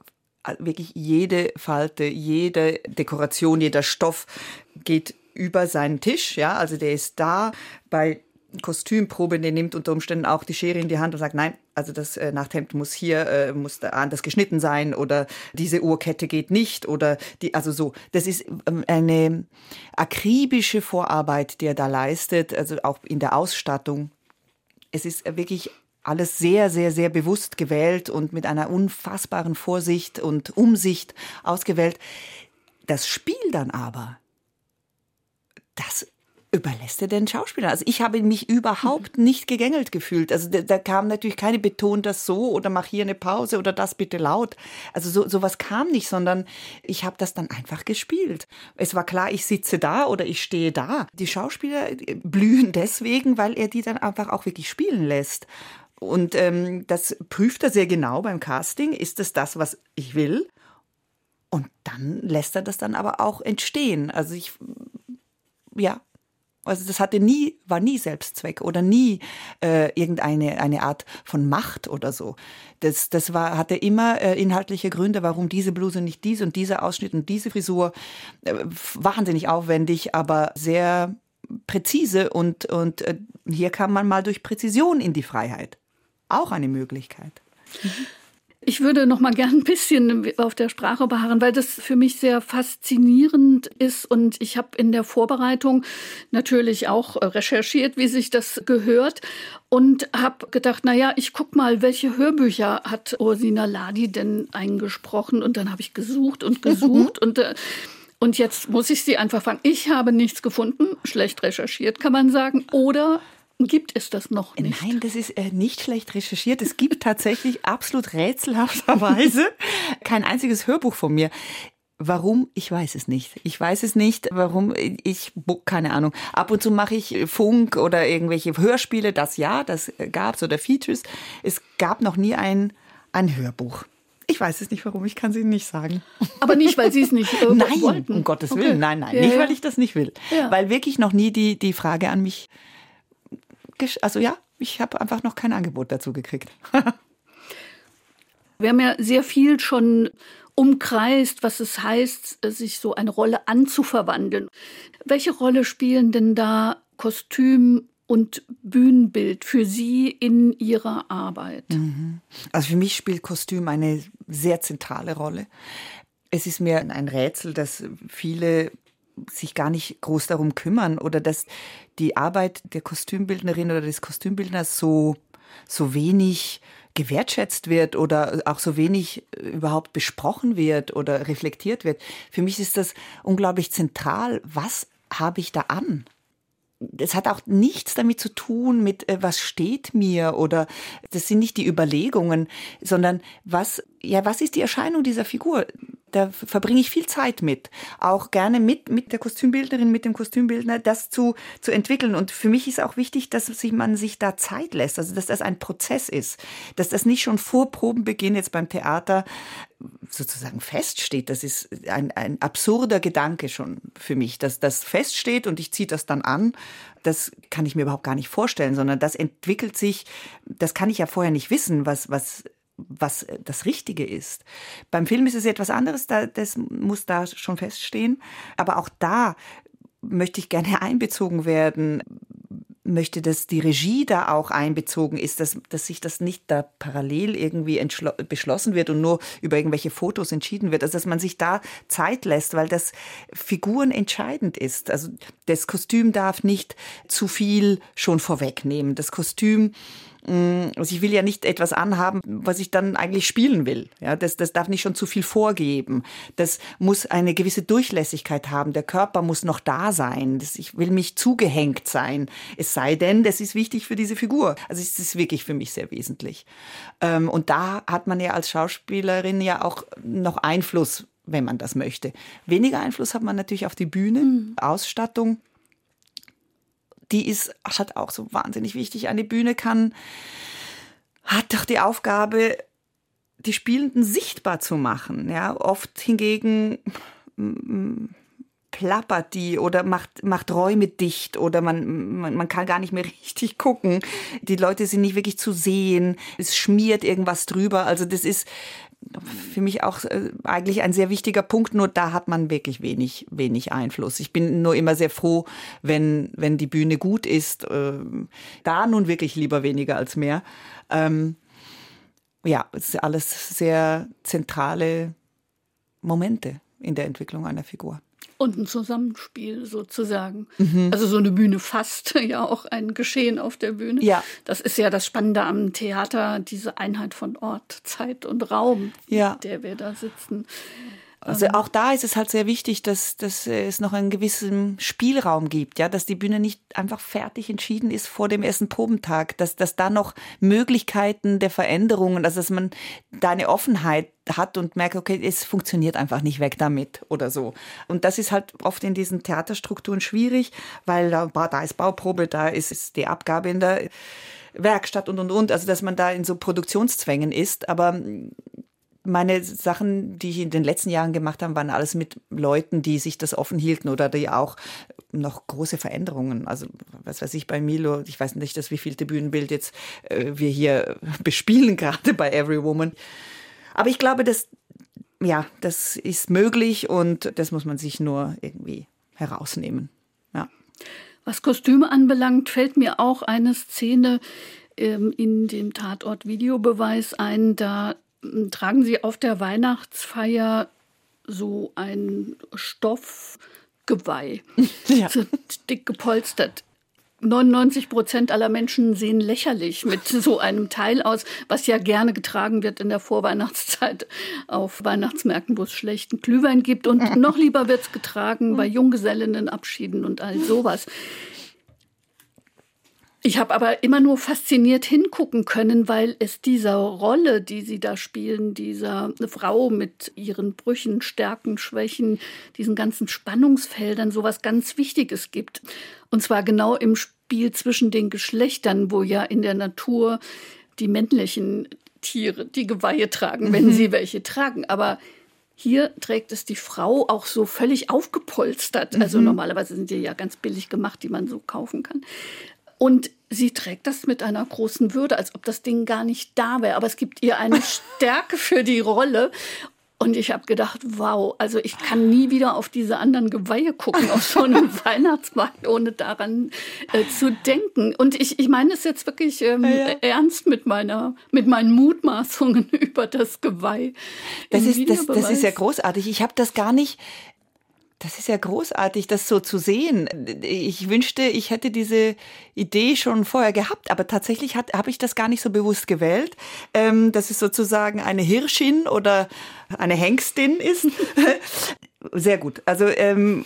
wirklich jede Falte, jede Dekoration, jeder Stoff geht über seinen Tisch, ja, also der ist da. Bei Kostümprobe, der nimmt unter Umständen auch die Schere in die Hand und sagt, nein, also das äh, Nachthemd muss hier, äh, muss anders geschnitten sein oder diese Uhrkette geht nicht oder die, also so. Das ist ähm, eine akribische Vorarbeit, die er da leistet, also auch in der Ausstattung. Es ist wirklich alles sehr, sehr, sehr bewusst gewählt und mit einer unfassbaren Vorsicht und Umsicht ausgewählt. Das Spiel dann aber, das überlässt er den Schauspieler. Also ich habe mich überhaupt mhm. nicht gegängelt gefühlt. Also da, da kam natürlich keine Beton das so oder mach hier eine Pause oder das bitte laut. Also so sowas kam nicht, sondern ich habe das dann einfach gespielt. Es war klar, ich sitze da oder ich stehe da. Die Schauspieler äh, blühen deswegen, weil er die dann einfach auch wirklich spielen lässt. Und ähm, das prüft er sehr genau beim Casting. Ist es das, was ich will? Und dann lässt er das dann aber auch entstehen. Also ich, ja, also das hatte nie, war nie Selbstzweck oder nie äh, irgendeine eine Art von Macht oder so. Das, das war, hatte immer äh, inhaltliche Gründe, warum diese Bluse nicht diese und dieser Ausschnitt und diese Frisur äh, wahnsinnig aufwendig, aber sehr präzise und, und äh, hier kam man mal durch Präzision in die Freiheit. Auch eine Möglichkeit. Mhm. Ich würde noch mal gern ein bisschen auf der Sprache beharren, weil das für mich sehr faszinierend ist und ich habe in der Vorbereitung natürlich auch recherchiert, wie sich das gehört und habe gedacht, na ja, ich guck mal, welche Hörbücher hat Ursina Ladi denn eingesprochen und dann habe ich gesucht und gesucht und äh, und jetzt muss ich Sie einfach fragen. Ich habe nichts gefunden, schlecht recherchiert, kann man sagen. Oder Gibt es das noch nicht? Nein, das ist äh, nicht schlecht recherchiert. Es gibt tatsächlich absolut rätselhafterweise kein einziges Hörbuch von mir. Warum? Ich weiß es nicht. Ich weiß es nicht. Warum? Ich, keine Ahnung. Ab und zu mache ich Funk oder irgendwelche Hörspiele. Das ja, das gab's oder Features. Es gab noch nie ein, ein Hörbuch. Ich weiß es nicht, warum. Ich kann es Ihnen nicht sagen. Aber nicht, weil Sie es nicht äh, nein, wollten. um Gottes okay. Willen. Nein, nein. Ja, nicht, weil ich das nicht will. Ja. Weil wirklich noch nie die, die Frage an mich, also ja, ich habe einfach noch kein Angebot dazu gekriegt. Wir haben ja sehr viel schon umkreist, was es heißt, sich so eine Rolle anzuverwandeln. Welche Rolle spielen denn da Kostüm und Bühnenbild für Sie in Ihrer Arbeit? Mhm. Also für mich spielt Kostüm eine sehr zentrale Rolle. Es ist mir ein Rätsel, dass viele sich gar nicht groß darum kümmern oder dass die Arbeit der Kostümbildnerin oder des Kostümbildners so, so wenig gewertschätzt wird oder auch so wenig äh, überhaupt besprochen wird oder reflektiert wird. Für mich ist das unglaublich zentral. Was habe ich da an? es hat auch nichts damit zu tun mit, äh, was steht mir oder das sind nicht die Überlegungen, sondern was, ja, was ist die Erscheinung dieser Figur? Da verbringe ich viel Zeit mit. Auch gerne mit, mit der Kostümbildnerin, mit dem Kostümbildner, das zu, zu entwickeln. Und für mich ist auch wichtig, dass sich man sich da Zeit lässt. Also, dass das ein Prozess ist. Dass das nicht schon vor Probenbeginn jetzt beim Theater sozusagen feststeht. Das ist ein, ein absurder Gedanke schon für mich, dass das feststeht und ich ziehe das dann an. Das kann ich mir überhaupt gar nicht vorstellen, sondern das entwickelt sich, das kann ich ja vorher nicht wissen, was, was was das Richtige ist. Beim Film ist es etwas anderes, da, das muss da schon feststehen. Aber auch da möchte ich gerne einbezogen werden, möchte, dass die Regie da auch einbezogen ist, dass, dass sich das nicht da parallel irgendwie beschlossen wird und nur über irgendwelche Fotos entschieden wird. Also dass man sich da Zeit lässt, weil das Figuren entscheidend ist. Also das Kostüm darf nicht zu viel schon vorwegnehmen. Das Kostüm also ich will ja nicht etwas anhaben, was ich dann eigentlich spielen will. Ja, das, das darf nicht schon zu viel vorgeben. Das muss eine gewisse Durchlässigkeit haben. Der Körper muss noch da sein. Das, ich will mich zugehängt sein. Es sei denn, das ist wichtig für diese Figur. Also es ist wirklich für mich sehr wesentlich. Ähm, und da hat man ja als Schauspielerin ja auch noch Einfluss wenn man das möchte. Weniger Einfluss hat man natürlich auf die Bühne, mhm. Ausstattung die ist halt auch so wahnsinnig wichtig. Eine Bühne kann, hat doch die Aufgabe, die Spielenden sichtbar zu machen. Ja, oft hingegen plappert die oder macht, macht Räume dicht oder man, man, man kann gar nicht mehr richtig gucken. Die Leute sind nicht wirklich zu sehen. Es schmiert irgendwas drüber. Also das ist für mich auch äh, eigentlich ein sehr wichtiger Punkt, nur da hat man wirklich wenig, wenig Einfluss. Ich bin nur immer sehr froh, wenn, wenn die Bühne gut ist. Äh, da nun wirklich lieber weniger als mehr. Ähm, ja, es ist alles sehr zentrale Momente in der Entwicklung einer Figur. Und ein Zusammenspiel sozusagen. Mhm. Also so eine Bühne fasst ja auch ein Geschehen auf der Bühne. Ja. Das ist ja das Spannende am Theater, diese Einheit von Ort, Zeit und Raum, ja. in der wir da sitzen. Also auch da ist es halt sehr wichtig, dass, dass es noch einen gewissen Spielraum gibt, ja, dass die Bühne nicht einfach fertig entschieden ist vor dem ersten Probentag, dass, dass da noch Möglichkeiten der Veränderungen, also dass man da eine Offenheit hat und merkt, okay, es funktioniert einfach nicht weg damit oder so. Und das ist halt oft in diesen Theaterstrukturen schwierig, weil da, da ist Bauprobe, da ist, ist die Abgabe in der Werkstatt und und und, also dass man da in so Produktionszwängen ist, aber meine Sachen, die ich in den letzten Jahren gemacht habe, waren alles mit Leuten, die sich das offen hielten oder die auch noch große Veränderungen. Also was weiß ich bei Milo, ich weiß nicht, das wievielte Bühnenbild jetzt äh, wir hier bespielen gerade bei Every Woman. Aber ich glaube, dass ja, das ist möglich und das muss man sich nur irgendwie herausnehmen. Ja. Was Kostüme anbelangt, fällt mir auch eine Szene ähm, in dem Tatort Videobeweis ein. Da tragen Sie auf der Weihnachtsfeier so ein Stoffgeweih, ja. so dick gepolstert. 99 Prozent aller Menschen sehen lächerlich mit so einem Teil aus, was ja gerne getragen wird in der Vorweihnachtszeit auf Weihnachtsmärkten, wo es schlechten Glühwein gibt. Und noch lieber wird es getragen bei Junggesellinnenabschieden und all sowas. Ich habe aber immer nur fasziniert hingucken können, weil es dieser Rolle, die sie da spielen, dieser Frau mit ihren Brüchen, Stärken, Schwächen, diesen ganzen Spannungsfeldern, so was ganz Wichtiges gibt. Und zwar genau im Spiel zwischen den Geschlechtern, wo ja in der Natur die männlichen Tiere die Geweihe tragen, wenn mhm. sie welche tragen. Aber hier trägt es die Frau auch so völlig aufgepolstert. Also mhm. normalerweise sind die ja ganz billig gemacht, die man so kaufen kann. Und sie trägt das mit einer großen Würde, als ob das Ding gar nicht da wäre. Aber es gibt ihr eine Stärke für die Rolle. Und ich habe gedacht, wow, also ich kann nie wieder auf diese anderen Geweihe gucken, auf so einem Weihnachtsmarkt, ohne daran äh, zu denken. Und ich, ich meine es jetzt wirklich ähm, ja, ja. ernst mit, meiner, mit meinen Mutmaßungen über das Geweih. Das ist, das, das ist ja großartig. Ich habe das gar nicht das ist ja großartig, das so zu sehen. Ich wünschte, ich hätte diese Idee schon vorher gehabt, aber tatsächlich habe ich das gar nicht so bewusst gewählt, ähm, dass es sozusagen eine Hirschin oder eine Hengstin ist. Sehr gut. Also ähm,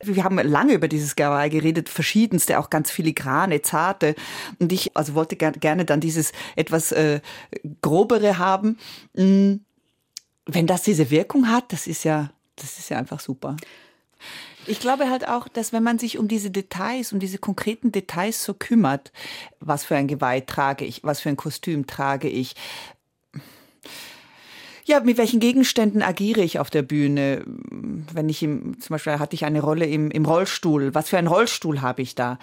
wir haben lange über dieses Geweih geredet, verschiedenste, auch ganz filigrane, zarte. Und ich also wollte gerne dann dieses etwas äh, grobere haben. Hm, wenn das diese Wirkung hat, das ist ja, das ist ja einfach super. Ich glaube halt auch, dass wenn man sich um diese Details, um diese konkreten Details so kümmert, was für ein Geweih trage ich, was für ein Kostüm trage ich, ja, mit welchen Gegenständen agiere ich auf der Bühne? Wenn ich im, zum Beispiel hatte ich eine Rolle im, im Rollstuhl. Was für einen Rollstuhl habe ich da?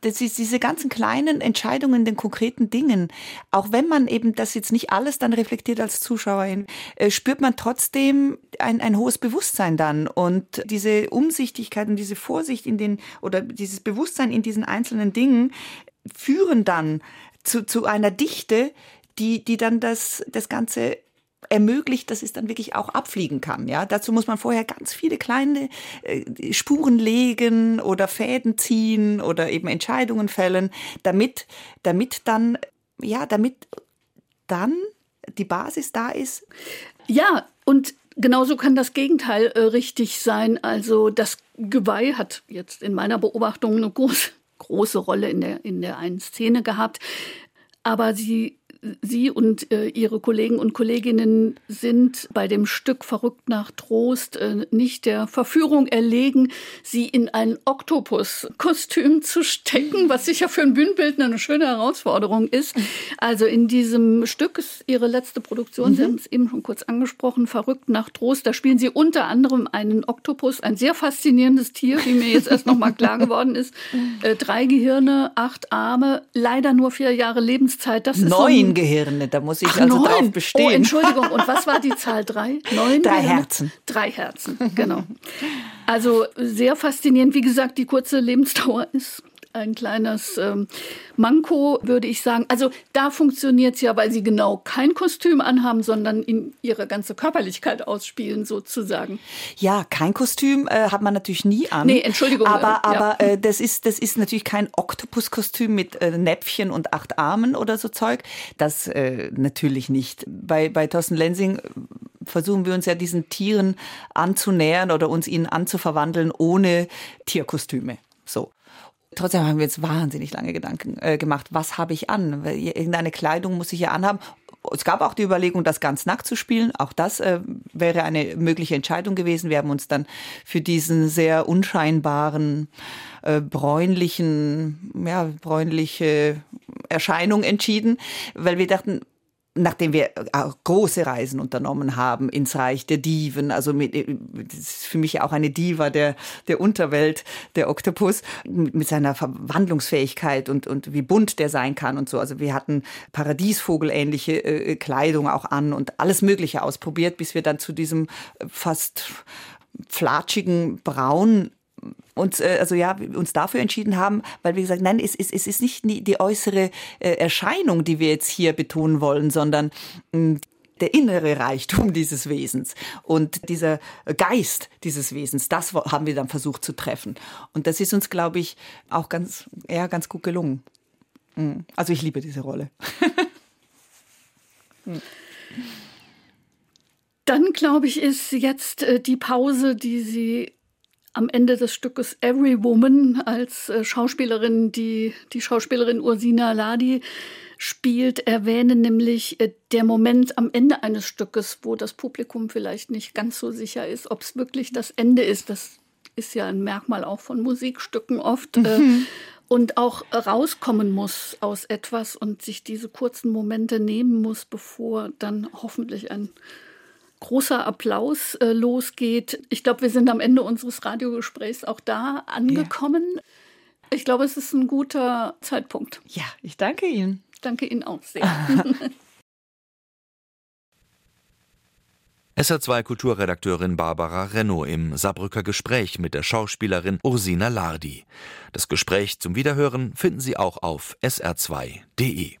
Das ist diese ganzen kleinen Entscheidungen, den konkreten Dingen, auch wenn man eben das jetzt nicht alles dann reflektiert als Zuschauerin, äh, spürt man trotzdem ein, ein hohes Bewusstsein dann. Und diese Umsichtigkeit und diese Vorsicht in den oder dieses Bewusstsein in diesen einzelnen Dingen führen dann zu, zu einer Dichte, die, die dann das, das Ganze ermöglicht, dass es dann wirklich auch abfliegen kann. Ja, dazu muss man vorher ganz viele kleine äh, Spuren legen oder Fäden ziehen oder eben Entscheidungen fällen, damit, damit dann, ja, damit dann die Basis da ist. Ja, und genauso kann das Gegenteil äh, richtig sein. Also das Geweih hat jetzt in meiner Beobachtung eine große, große Rolle in der, in der einen Szene gehabt. Aber sie Sie und äh, Ihre Kollegen und Kolleginnen sind bei dem Stück Verrückt nach Trost äh, nicht der Verführung erlegen, Sie in ein Oktopus-Kostüm zu stecken, was sicher für ein Bühnenbildner eine schöne Herausforderung ist. Also in diesem Stück ist Ihre letzte Produktion, mhm. Sie haben es eben schon kurz angesprochen, Verrückt nach Trost. Da spielen Sie unter anderem einen Oktopus, ein sehr faszinierendes Tier, wie mir jetzt erst noch mal klar geworden ist. Äh, drei Gehirne, acht Arme, leider nur vier Jahre Lebenszeit. Das ist Neun Gehirne, da muss ich Ach, also neun. drauf bestehen. Oh, Entschuldigung, und was war die Zahl drei? Neun Drei Gehirne? Herzen. Drei Herzen, genau. Also sehr faszinierend. Wie gesagt, die kurze Lebensdauer ist ein kleines ähm, Manko, würde ich sagen. Also da funktioniert es ja, weil sie genau kein Kostüm anhaben, sondern in ihre ganze Körperlichkeit ausspielen, sozusagen. Ja, kein Kostüm äh, hat man natürlich nie an. Nee, Entschuldigung. Aber, äh, aber äh, das, ist, das ist natürlich kein Oktopuskostüm mit äh, Näpfchen und acht Armen oder so Zeug. Das äh, natürlich nicht. Bei, bei Thorsten Lensing äh, versuchen wir uns ja diesen Tieren anzunähern oder uns ihnen anzuverwandeln ohne Tierkostüme. So. Trotzdem haben wir jetzt wahnsinnig lange Gedanken äh, gemacht, was habe ich an? Irgendeine Kleidung muss ich ja anhaben. Es gab auch die Überlegung, das ganz nackt zu spielen. Auch das äh, wäre eine mögliche Entscheidung gewesen. Wir haben uns dann für diesen sehr unscheinbaren, äh, bräunlichen, ja, bräunliche Erscheinung entschieden, weil wir dachten, nachdem wir auch große Reisen unternommen haben ins Reich der Diven, also mit, äh, das ist für mich auch eine Diva der, der Unterwelt, der Oktopus, mit seiner Verwandlungsfähigkeit und, und wie bunt der sein kann und so. Also wir hatten Paradiesvogelähnliche äh, Kleidung auch an und alles Mögliche ausprobiert, bis wir dann zu diesem äh, fast flatschigen Braun uns, äh, also ja, uns dafür entschieden haben, weil wir gesagt, nein, es, es, es ist nicht die äußere äh, Erscheinung, die wir jetzt hier betonen wollen, sondern hm, der innere Reichtum dieses Wesens und dieser Geist dieses Wesens, das haben wir dann versucht zu treffen. Und das ist uns, glaube ich, auch ganz, ja, ganz gut gelungen. Hm. Also ich liebe diese Rolle. Hm. Dann, glaube ich, ist jetzt äh, die Pause, die Sie am Ende des Stückes Every Woman als äh, Schauspielerin, die die Schauspielerin Ursina Ladi spielt, erwähnen, nämlich äh, der Moment am Ende eines Stückes, wo das Publikum vielleicht nicht ganz so sicher ist, ob es wirklich das Ende ist. Das ist ja ein Merkmal auch von Musikstücken oft. Äh, mhm. Und auch rauskommen muss aus etwas und sich diese kurzen Momente nehmen muss, bevor dann hoffentlich ein großer Applaus äh, losgeht. Ich glaube, wir sind am Ende unseres Radiogesprächs auch da angekommen. Ja. Ich glaube, es ist ein guter Zeitpunkt. Ja, ich danke Ihnen. Danke Ihnen auch sehr. SR2 Kulturredakteurin Barbara Renno im Saarbrücker Gespräch mit der Schauspielerin Ursina Lardi. Das Gespräch zum Wiederhören finden Sie auch auf sr2.de.